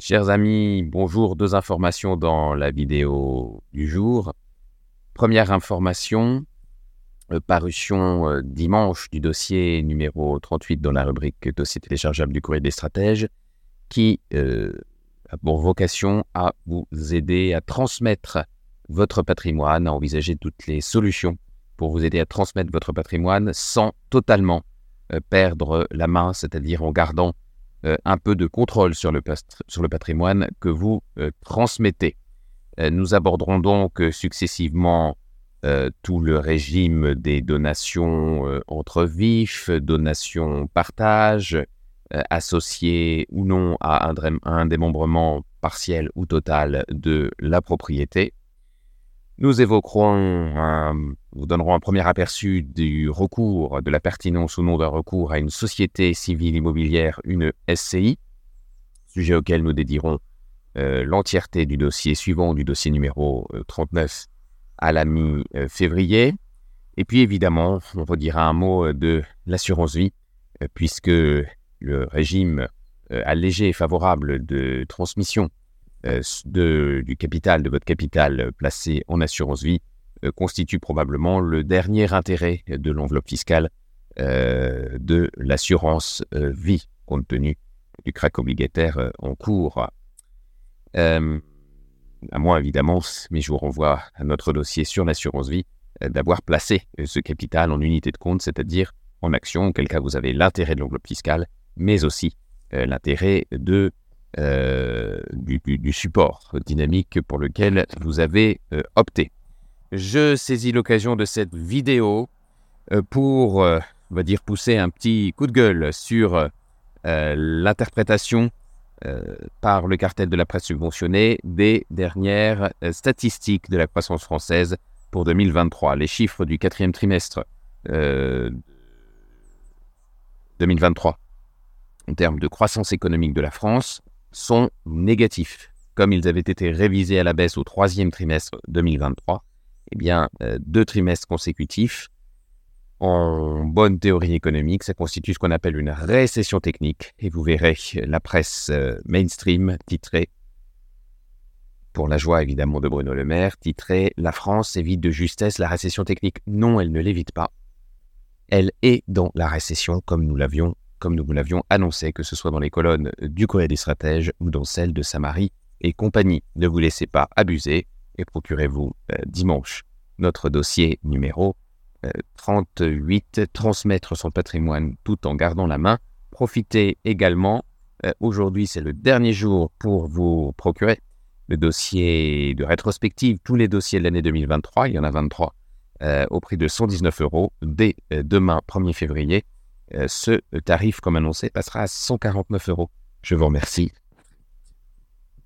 Chers amis, bonjour. Deux informations dans la vidéo du jour. Première information, euh, parution euh, dimanche du dossier numéro 38 dans la rubrique dossier téléchargeable du courrier des stratèges, qui euh, a pour vocation à vous aider à transmettre votre patrimoine, à envisager toutes les solutions pour vous aider à transmettre votre patrimoine sans totalement perdre la main, c'est-à-dire en gardant euh, un peu de contrôle sur le, patrimoine que vous euh, transmettez. Euh, nous aborderons donc successivement tout le régime des donations entre vifs, donations partage, associées ou non à un démembrement partiel ou total de la propriété. Nous évoquerons, nous donnerons un premier aperçu du recours, de la pertinence ou non d'un recours à une société civile immobilière, une SCI, sujet auquel nous dédierons euh, l'entièreté du dossier suivant, du dossier numéro 39 euh, à la mi-février. Et puis évidemment, on redira un mot de l'assurance vie, euh, puisque le régime allégé et favorable de transmission euh, de, du capital, de votre capital euh, placé en assurance vie, euh, constitue probablement le dernier intérêt de l'enveloppe fiscale de l'assurance vie, compte tenu du crack obligataire en cours. à moins évidemment, mais je vous renvoie à notre dossier sur l'assurance vie, d'avoir placé ce capital en unité de compte, c'est-à-dire en action, auquel cas vous avez l'intérêt de l'enveloppe fiscale, mais aussi l'intérêt de euh, du, support dynamique pour lequel vous avez euh, opté. Je saisis l'occasion de cette vidéo euh, pour, on va dire, pousser un petit coup de gueule sur l'interprétation par le cartel de la presse subventionnée des dernières statistiques de la croissance française pour 2023. Les chiffres du quatrième trimestre 2023 en termes de croissance économique de la France sont négatifs. Comme ils avaient été révisés à la baisse au troisième trimestre 2023, eh bien, euh, deux trimestres consécutifs, en bonne théorie économique, ça constitue ce qu'on appelle une récession technique. Et vous verrez la presse euh, mainstream titrée, pour la joie évidemment de Bruno Le Maire, titrée La France évite de justesse la récession technique. Non, elle ne l'évite pas. Elle est dans la récession comme nous l'avions comme nous vous l'avions annoncé, que ce soit dans les colonnes du Courrier des stratèges ou dans celles de Samarie et compagnie. Ne vous laissez pas abuser et procurez-vous euh, dimanche notre dossier numéro 38, euh, transmettre son patrimoine tout en gardant la main. Profitez également, euh, aujourd'hui c'est le dernier jour pour vous procurer le dossier de rétrospective, tous les dossiers de l'année 2023, il y en a 23, au prix de 119 euros dès demain 1er février. Euh, ce tarif, comme annoncé, passera à 149 euros. Je vous remercie